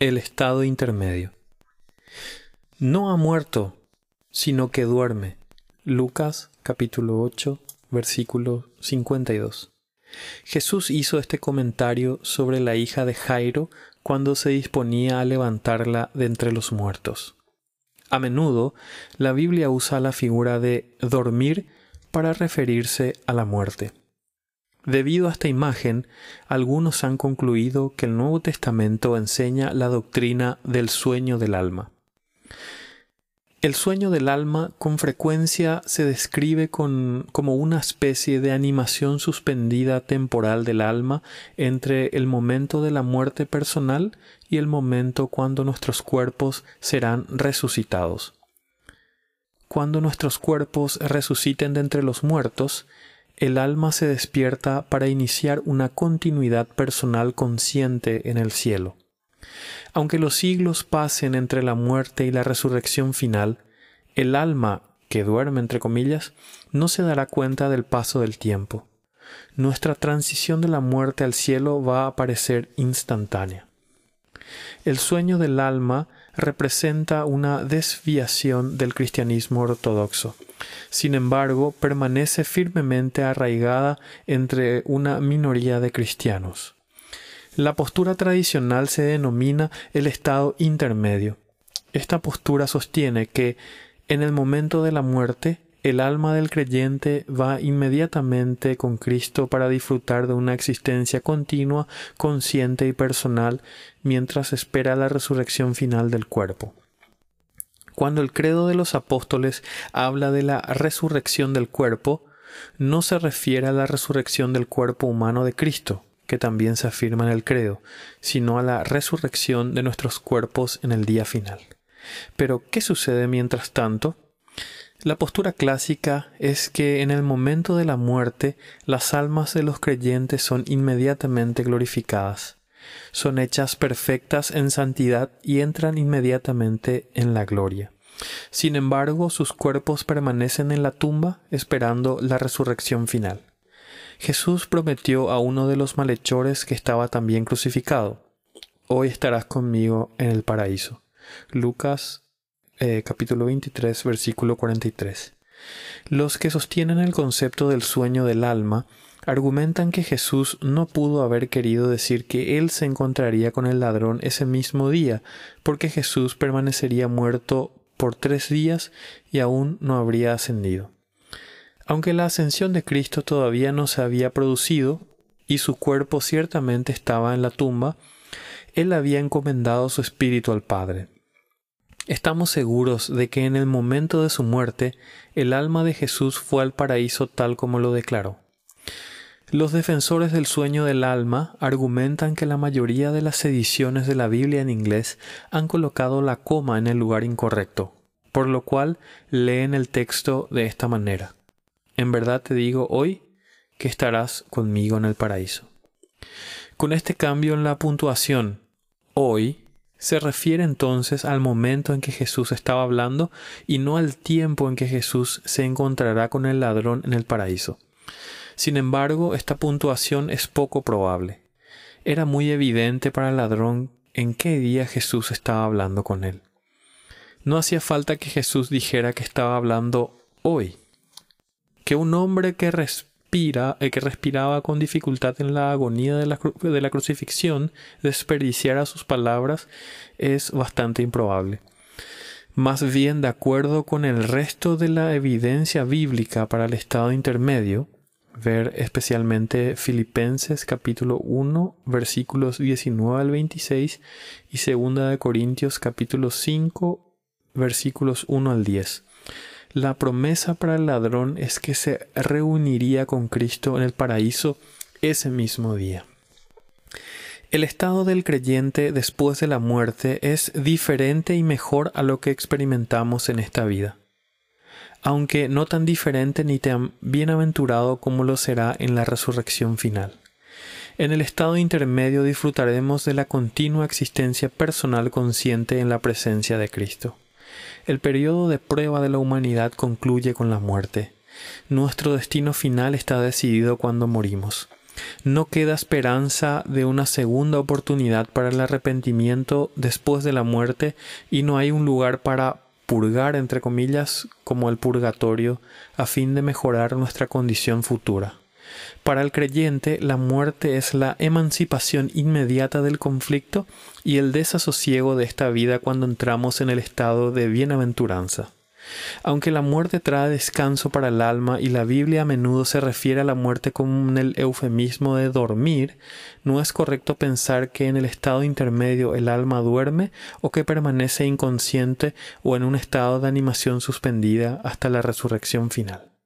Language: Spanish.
El estado intermedio. No ha muerto, sino que duerme. Lucas capítulo 8, versículo 52. Jesús hizo este comentario sobre la hija de Jairo cuando se disponía a levantarla de entre los muertos. A menudo, la Biblia usa la figura de dormir para referirse a la muerte. Debido a esta imagen, algunos han concluido que el Nuevo Testamento enseña la doctrina del sueño del alma. El sueño del alma con frecuencia se describe como una especie de animación suspendida temporal del alma entre el momento de la muerte personal y el momento cuando nuestros cuerpos serán resucitados. Cuando nuestros cuerpos resuciten de entre los muertos, el alma se despierta para iniciar una continuidad personal consciente en el cielo. Aunque los siglos pasen entre la muerte y la resurrección final, el alma, que duerme entre comillas, no se dará cuenta del paso del tiempo. Nuestra transición de la muerte al cielo va a parecer instantánea. El sueño del alma representa una desviación del cristianismo ortodoxo. Sin embargo, permanece firmemente arraigada entre una minoría de cristianos. La postura tradicional se denomina el estado intermedio. Esta postura sostiene que, en el momento de la muerte, el alma del creyente va inmediatamente con Cristo para disfrutar de una existencia continua, consciente y personal mientras espera la resurrección final del cuerpo. Cuando el credo de los apóstoles habla de la resurrección del cuerpo, no se refiere a la resurrección del cuerpo humano de Cristo, que también se afirma en el credo, sino a la resurrección de nuestros cuerpos en el día final. Pero, ¿qué sucede mientras tanto? La postura clásica es que en el momento de la muerte las almas de los creyentes son inmediatamente glorificadas son hechas perfectas en santidad y entran inmediatamente en la gloria. Sin embargo, sus cuerpos permanecen en la tumba esperando la resurrección final. Jesús prometió a uno de los malhechores que estaba también crucificado, Hoy estarás conmigo en el paraíso. Lucas eh, capítulo 23 versículo 43. Los que sostienen el concepto del sueño del alma argumentan que Jesús no pudo haber querido decir que él se encontraría con el ladrón ese mismo día, porque Jesús permanecería muerto por tres días y aún no habría ascendido. Aunque la ascensión de Cristo todavía no se había producido, y su cuerpo ciertamente estaba en la tumba, él había encomendado su espíritu al Padre. Estamos seguros de que en el momento de su muerte el alma de Jesús fue al paraíso tal como lo declaró. Los defensores del sueño del alma argumentan que la mayoría de las ediciones de la Biblia en inglés han colocado la coma en el lugar incorrecto, por lo cual leen el texto de esta manera. En verdad te digo hoy que estarás conmigo en el paraíso. Con este cambio en la puntuación, hoy, se refiere entonces al momento en que Jesús estaba hablando y no al tiempo en que Jesús se encontrará con el ladrón en el paraíso. Sin embargo, esta puntuación es poco probable. Era muy evidente para el ladrón en qué día Jesús estaba hablando con él. No hacía falta que Jesús dijera que estaba hablando hoy. Que un hombre que respira, eh, que respiraba con dificultad en la agonía de la, de la crucifixión desperdiciara sus palabras es bastante improbable. Más bien, de acuerdo con el resto de la evidencia bíblica para el estado intermedio, ver especialmente Filipenses capítulo 1 versículos 19 al 26 y segunda de Corintios capítulo 5 versículos 1 al 10. La promesa para el ladrón es que se reuniría con Cristo en el paraíso ese mismo día. El estado del creyente después de la muerte es diferente y mejor a lo que experimentamos en esta vida aunque no tan diferente ni tan bienaventurado como lo será en la resurrección final. En el estado intermedio disfrutaremos de la continua existencia personal consciente en la presencia de Cristo. El periodo de prueba de la humanidad concluye con la muerte. Nuestro destino final está decidido cuando morimos. No queda esperanza de una segunda oportunidad para el arrepentimiento después de la muerte y no hay un lugar para purgar, entre comillas, como el purgatorio, a fin de mejorar nuestra condición futura. Para el creyente, la muerte es la emancipación inmediata del conflicto y el desasosiego de esta vida cuando entramos en el estado de bienaventuranza. Aunque la muerte trae descanso para el alma y la Biblia a menudo se refiere a la muerte con el eufemismo de dormir, no es correcto pensar que en el estado intermedio el alma duerme o que permanece inconsciente o en un estado de animación suspendida hasta la resurrección final.